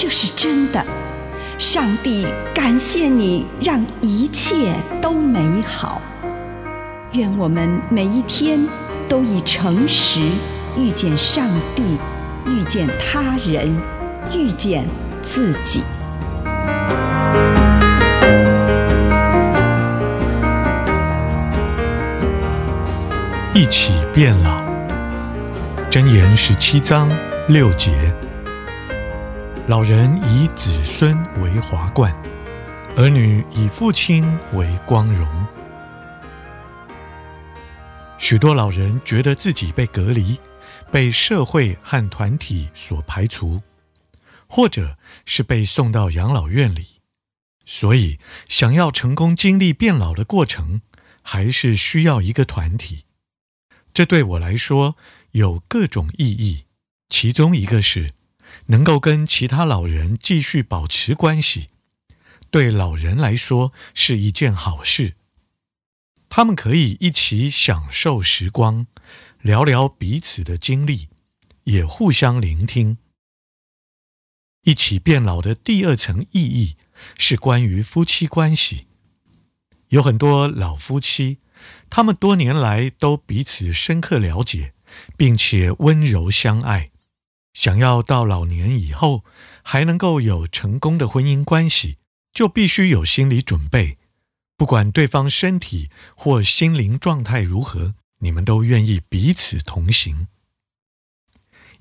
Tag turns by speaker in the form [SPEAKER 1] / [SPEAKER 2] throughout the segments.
[SPEAKER 1] 这是真的。上帝感谢你，让一切都美好。愿我们每一天都以诚实遇见上帝，遇见他人，遇见自己。
[SPEAKER 2] 一起变老。箴言十七章六节：老人以子孙为华冠，儿女以父亲为光荣。许多老人觉得自己被隔离，被社会和团体所排除，或者是被送到养老院里，所以想要成功经历变老的过程，还是需要一个团体。这对我来说有各种意义，其中一个是能够跟其他老人继续保持关系，对老人来说是一件好事。他们可以一起享受时光，聊聊彼此的经历，也互相聆听。一起变老的第二层意义是关于夫妻关系，有很多老夫妻。他们多年来都彼此深刻了解，并且温柔相爱。想要到老年以后还能够有成功的婚姻关系，就必须有心理准备。不管对方身体或心灵状态如何，你们都愿意彼此同行。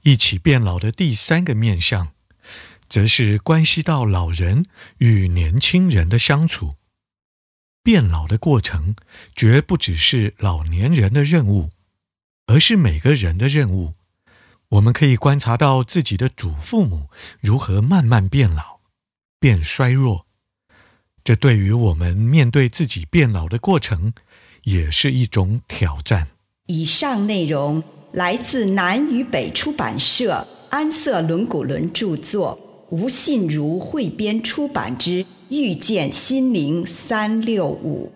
[SPEAKER 2] 一起变老的第三个面向，则是关系到老人与年轻人的相处。变老的过程绝不只是老年人的任务，而是每个人的任务。我们可以观察到自己的祖父母如何慢慢变老、变衰弱，这对于我们面对自己变老的过程，也是一种挑战。
[SPEAKER 1] 以上内容来自南与北出版社安瑟伦古伦著作，吴信如汇编出版之。遇见心灵三六五。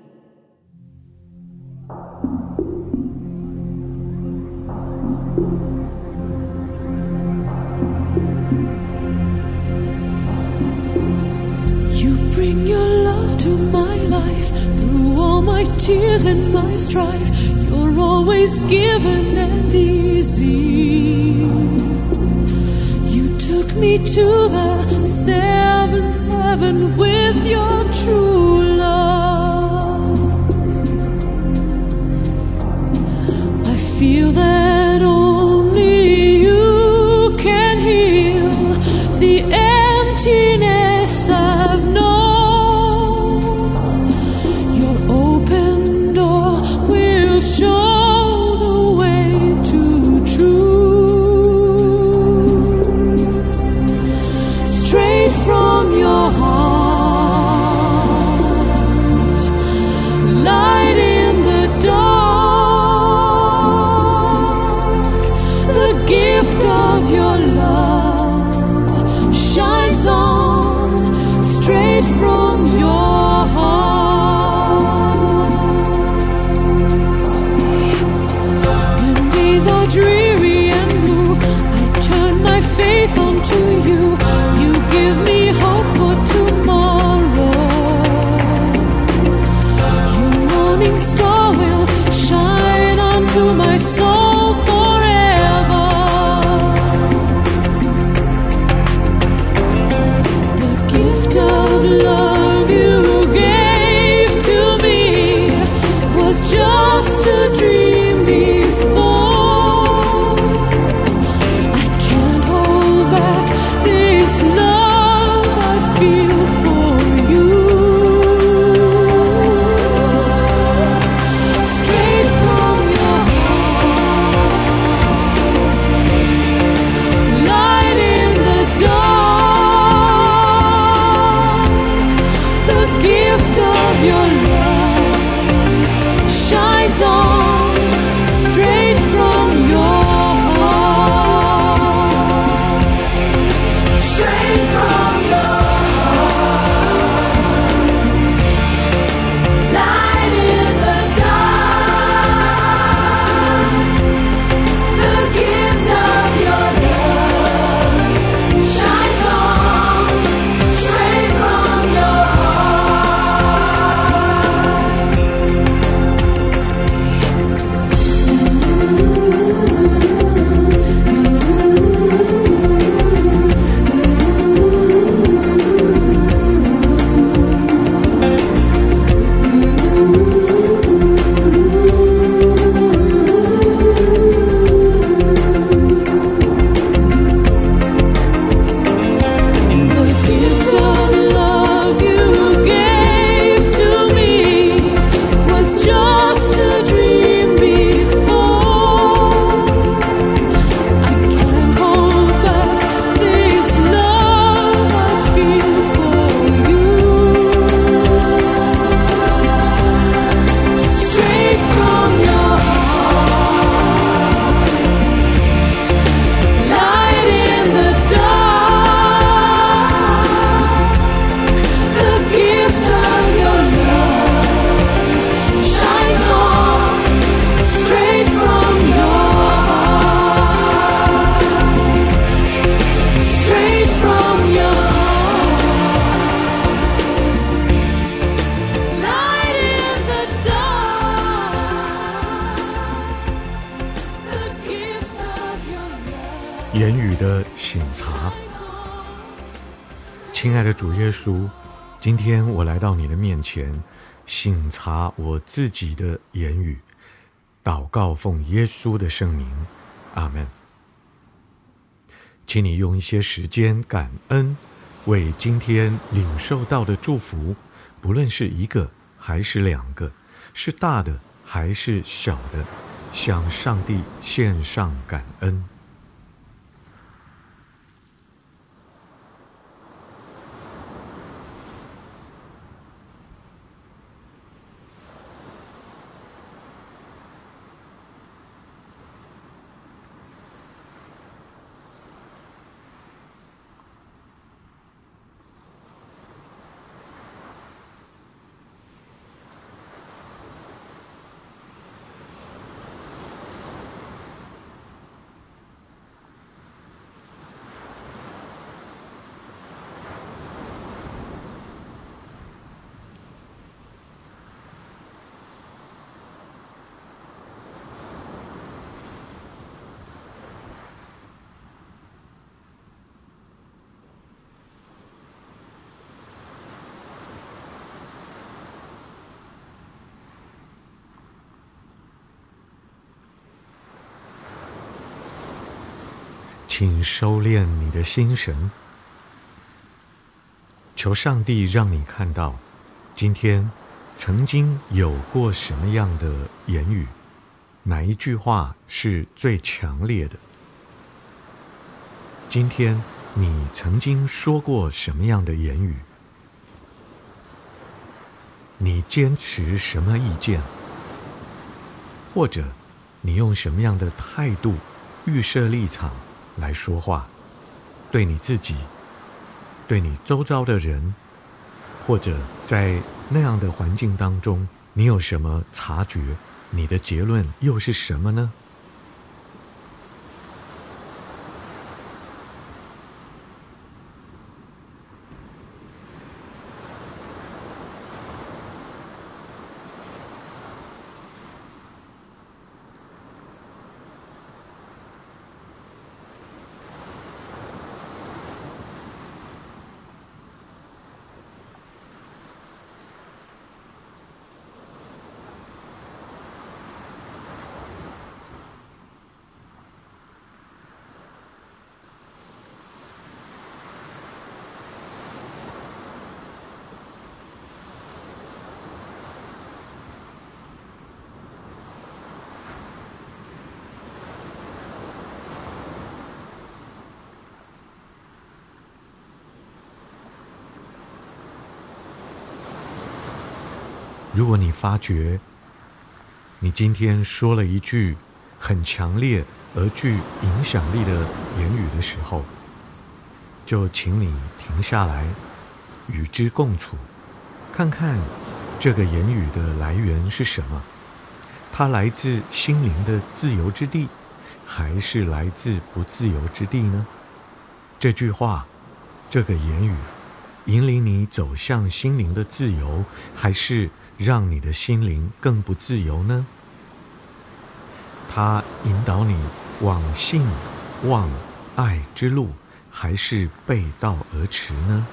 [SPEAKER 3] My tears and my strife. You're always given and easy. You took me to the seventh heaven with your true
[SPEAKER 2] 亲爱的主耶稣，今天我来到你的面前，省察我自己的言语，祷告奉耶稣的圣名，阿门。请你用一些时间感恩，为今天领受到的祝福，不论是一个还是两个，是大的还是小的，向上帝献上感恩。请收敛你的心神，求上帝让你看到，今天曾经有过什么样的言语，哪一句话是最强烈的？今天你曾经说过什么样的言语？你坚持什么意见？或者你用什么样的态度预设立场？来说话，对你自己，对你周遭的人，或者在那样的环境当中，你有什么察觉？你的结论又是什么呢？如果你发觉你今天说了一句很强烈而具影响力的言语的时候，就请你停下来，与之共处，看看这个言语的来源是什么？它来自心灵的自由之地，还是来自不自由之地呢？这句话，这个言语，引领你走向心灵的自由，还是？让你的心灵更不自由呢？它引导你往信、望、爱之路，还是背道而驰呢？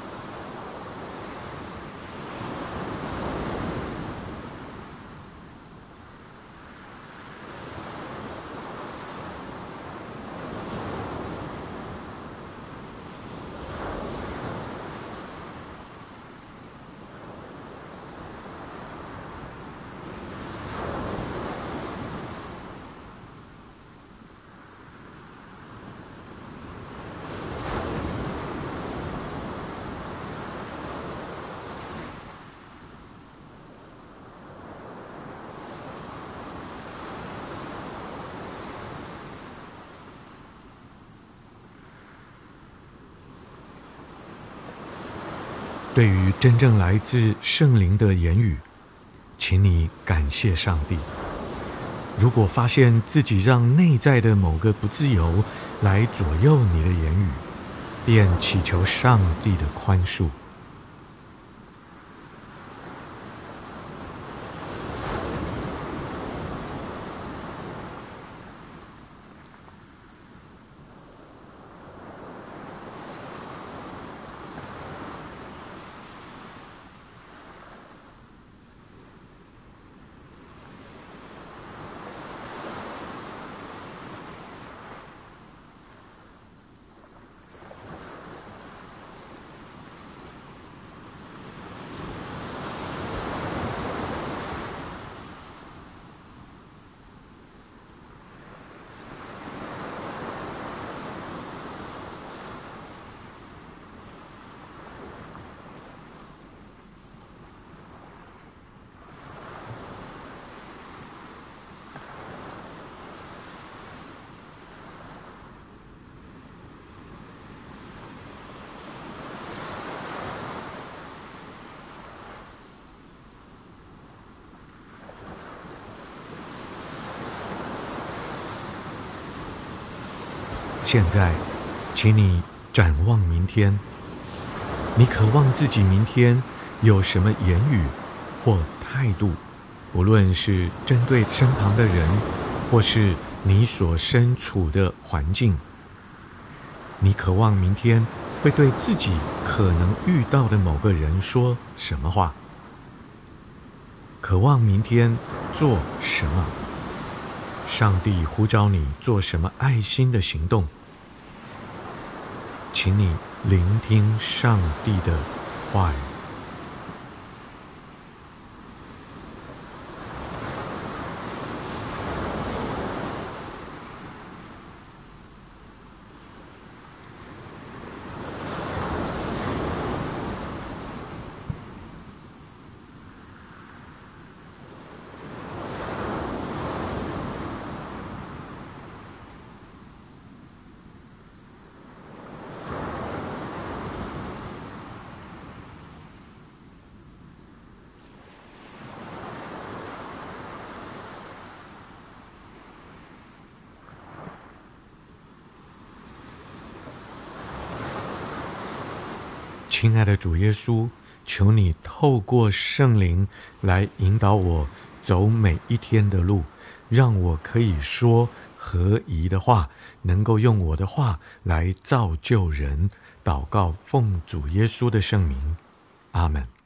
[SPEAKER 2] 对于真正来自圣灵的言语，请你感谢上帝。如果发现自己让内在的某个不自由来左右你的言语，便祈求上帝的宽恕。现在，请你展望明天。你渴望自己明天有什么言语或态度，不论是针对身旁的人，或是你所身处的环境。你渴望明天会对自己可能遇到的某个人说什么话？渴望明天做什么？上帝呼召你做什么爱心的行动？请你聆听上帝的话语。亲爱的主耶稣，求你透过圣灵来引导我走每一天的路，让我可以说合宜的话，能够用我的话来造就人。祷告，奉主耶稣的圣名，阿门。